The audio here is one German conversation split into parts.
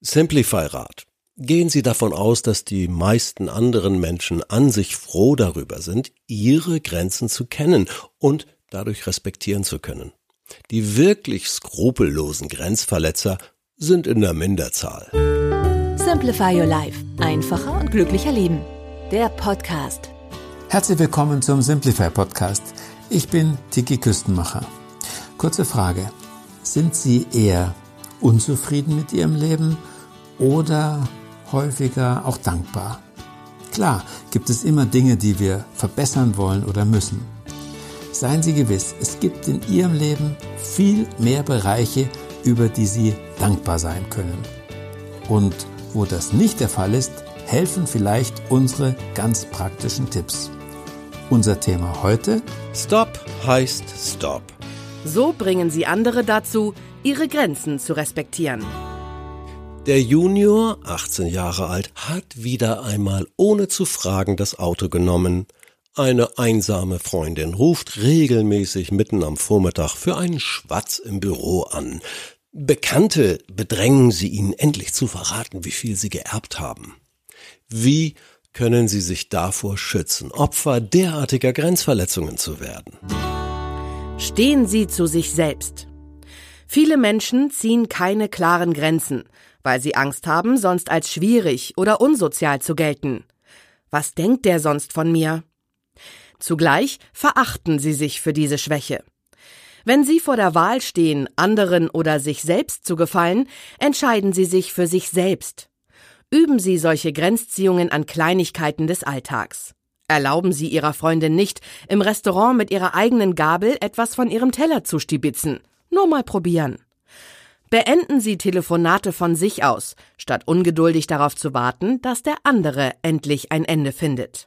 Simplify Rat. Gehen Sie davon aus, dass die meisten anderen Menschen an sich froh darüber sind, ihre Grenzen zu kennen und dadurch respektieren zu können. Die wirklich skrupellosen Grenzverletzer sind in der Minderzahl. Simplify Your Life. Einfacher und glücklicher Leben. Der Podcast. Herzlich willkommen zum Simplify Podcast. Ich bin Tiki Küstenmacher. Kurze Frage. Sind Sie eher unzufrieden mit Ihrem Leben oder häufiger auch dankbar? Klar, gibt es immer Dinge, die wir verbessern wollen oder müssen. Seien Sie gewiss, es gibt in Ihrem Leben viel mehr Bereiche, über die Sie dankbar sein können. Und wo das nicht der Fall ist, helfen vielleicht unsere ganz praktischen Tipps. Unser Thema heute? Stop heißt Stop. So bringen Sie andere dazu, ihre Grenzen zu respektieren. Der Junior, 18 Jahre alt, hat wieder einmal ohne zu fragen das Auto genommen. Eine einsame Freundin ruft regelmäßig mitten am Vormittag für einen Schwatz im Büro an. Bekannte bedrängen sie ihn endlich zu verraten, wie viel sie geerbt haben. Wie können sie sich davor schützen, Opfer derartiger Grenzverletzungen zu werden? Stehen Sie zu sich selbst. Viele Menschen ziehen keine klaren Grenzen, weil sie Angst haben, sonst als schwierig oder unsozial zu gelten. Was denkt der sonst von mir? Zugleich verachten sie sich für diese Schwäche. Wenn Sie vor der Wahl stehen, anderen oder sich selbst zu gefallen, entscheiden Sie sich für sich selbst. Üben Sie solche Grenzziehungen an Kleinigkeiten des Alltags. Erlauben Sie Ihrer Freundin nicht, im Restaurant mit ihrer eigenen Gabel etwas von ihrem Teller zu stibitzen. Nur mal probieren. Beenden Sie Telefonate von sich aus, statt ungeduldig darauf zu warten, dass der andere endlich ein Ende findet.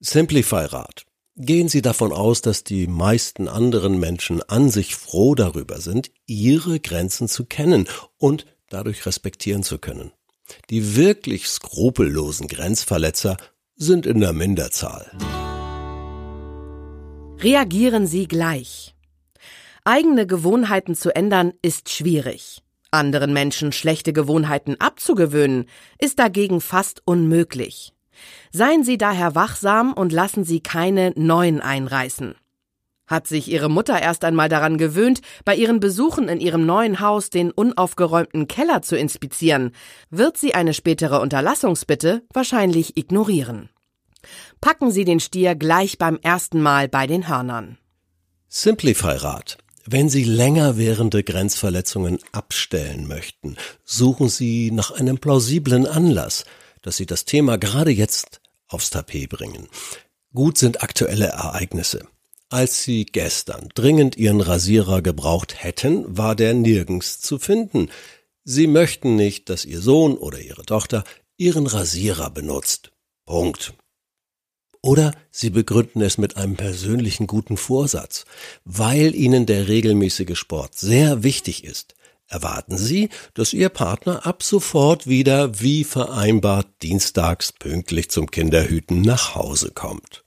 Simplify Rat. Gehen Sie davon aus, dass die meisten anderen Menschen an sich froh darüber sind, ihre Grenzen zu kennen und dadurch respektieren zu können. Die wirklich skrupellosen Grenzverletzer sind in der Minderzahl. Reagieren Sie gleich. Eigene Gewohnheiten zu ändern ist schwierig. Anderen Menschen schlechte Gewohnheiten abzugewöhnen, ist dagegen fast unmöglich. Seien Sie daher wachsam und lassen Sie keine neuen einreißen. Hat sich Ihre Mutter erst einmal daran gewöhnt, bei ihren Besuchen in ihrem neuen Haus den unaufgeräumten Keller zu inspizieren, wird sie eine spätere Unterlassungsbitte wahrscheinlich ignorieren. Packen Sie den Stier gleich beim ersten Mal bei den Hörnern. Simplify Rat. Wenn Sie länger währende Grenzverletzungen abstellen möchten, suchen Sie nach einem plausiblen Anlass, dass Sie das Thema gerade jetzt aufs Tapet bringen. Gut sind aktuelle Ereignisse. Als Sie gestern dringend Ihren Rasierer gebraucht hätten, war der nirgends zu finden. Sie möchten nicht, dass Ihr Sohn oder Ihre Tochter Ihren Rasierer benutzt. Punkt. Oder Sie begründen es mit einem persönlichen guten Vorsatz. Weil Ihnen der regelmäßige Sport sehr wichtig ist, erwarten Sie, dass Ihr Partner ab sofort wieder wie vereinbart dienstags pünktlich zum Kinderhüten nach Hause kommt.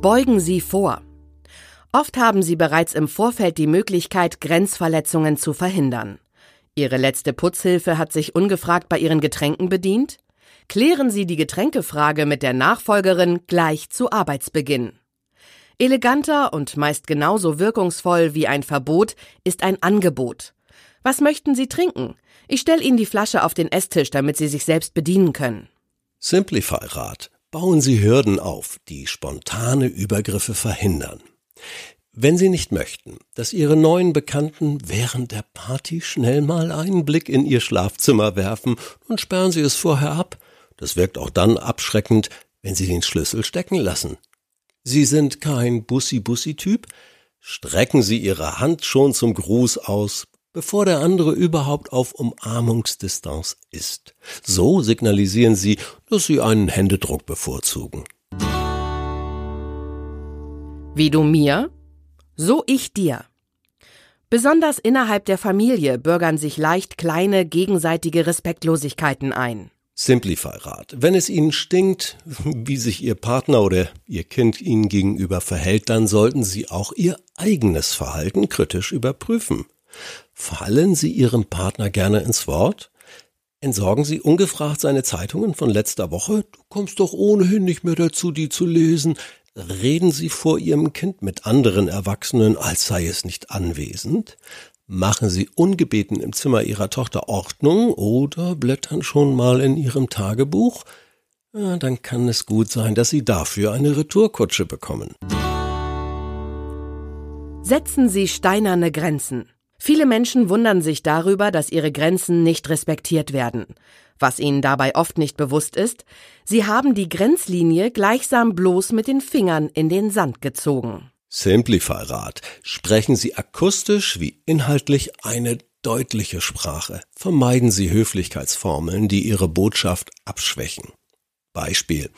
Beugen Sie vor. Oft haben Sie bereits im Vorfeld die Möglichkeit, Grenzverletzungen zu verhindern. Ihre letzte Putzhilfe hat sich ungefragt bei Ihren Getränken bedient? Klären Sie die Getränkefrage mit der Nachfolgerin gleich zu Arbeitsbeginn. Eleganter und meist genauso wirkungsvoll wie ein Verbot ist ein Angebot. Was möchten Sie trinken? Ich stelle Ihnen die Flasche auf den Esstisch, damit Sie sich selbst bedienen können. Simplify Rat. Bauen Sie Hürden auf, die spontane Übergriffe verhindern. Wenn Sie nicht möchten, dass Ihre neuen Bekannten während der Party schnell mal einen Blick in Ihr Schlafzimmer werfen und sperren Sie es vorher ab. Das wirkt auch dann abschreckend, wenn Sie den Schlüssel stecken lassen. Sie sind kein Bussi-Bussi-Typ? Strecken Sie Ihre Hand schon zum Gruß aus, bevor der andere überhaupt auf Umarmungsdistanz ist. So signalisieren Sie, dass Sie einen Händedruck bevorzugen. Wie du mir, so ich dir. Besonders innerhalb der Familie bürgern sich leicht kleine gegenseitige Respektlosigkeiten ein. Simplify-Rat. Wenn es Ihnen stinkt, wie sich Ihr Partner oder Ihr Kind Ihnen gegenüber verhält, dann sollten Sie auch Ihr eigenes Verhalten kritisch überprüfen. Fallen Sie Ihrem Partner gerne ins Wort? Entsorgen Sie ungefragt seine Zeitungen von letzter Woche? Du kommst doch ohnehin nicht mehr dazu, die zu lesen. Reden Sie vor Ihrem Kind mit anderen Erwachsenen, als sei es nicht anwesend? Machen Sie ungebeten im Zimmer Ihrer Tochter Ordnung oder blättern schon mal in Ihrem Tagebuch? Ja, dann kann es gut sein, dass Sie dafür eine Retourkutsche bekommen. Setzen Sie steinerne Grenzen. Viele Menschen wundern sich darüber, dass ihre Grenzen nicht respektiert werden. Was ihnen dabei oft nicht bewusst ist, sie haben die Grenzlinie gleichsam bloß mit den Fingern in den Sand gezogen. Simplify-Rat. Sprechen Sie akustisch wie inhaltlich eine deutliche Sprache. Vermeiden Sie Höflichkeitsformeln, die Ihre Botschaft abschwächen. Beispiel.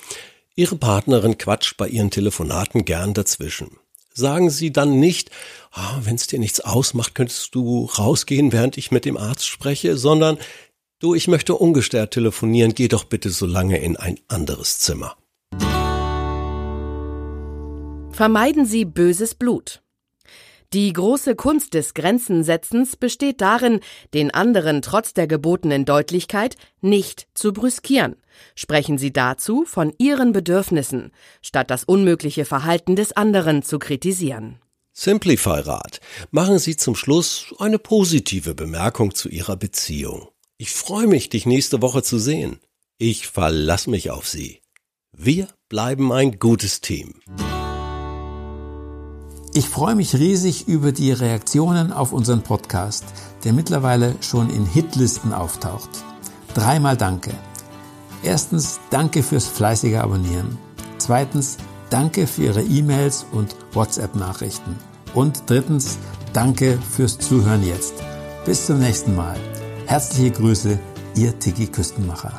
Ihre Partnerin quatscht bei Ihren Telefonaten gern dazwischen. Sagen Sie dann nicht, oh, wenn es dir nichts ausmacht, könntest du rausgehen, während ich mit dem Arzt spreche, sondern du, ich möchte ungestört telefonieren, geh doch bitte so lange in ein anderes Zimmer. Vermeiden Sie böses Blut. Die große Kunst des Grenzensetzens besteht darin, den anderen trotz der gebotenen Deutlichkeit nicht zu brüskieren. Sprechen Sie dazu von Ihren Bedürfnissen, statt das unmögliche Verhalten des anderen zu kritisieren. Simplify-Rat. Machen Sie zum Schluss eine positive Bemerkung zu Ihrer Beziehung. Ich freue mich, dich nächste Woche zu sehen. Ich verlasse mich auf Sie. Wir bleiben ein gutes Team. Ich freue mich riesig über die Reaktionen auf unseren Podcast, der mittlerweile schon in Hitlisten auftaucht. Dreimal Danke. Erstens, danke fürs fleißige Abonnieren. Zweitens, danke für Ihre E-Mails und WhatsApp-Nachrichten. Und drittens, danke fürs Zuhören jetzt. Bis zum nächsten Mal. Herzliche Grüße, Ihr Tiki Küstenmacher.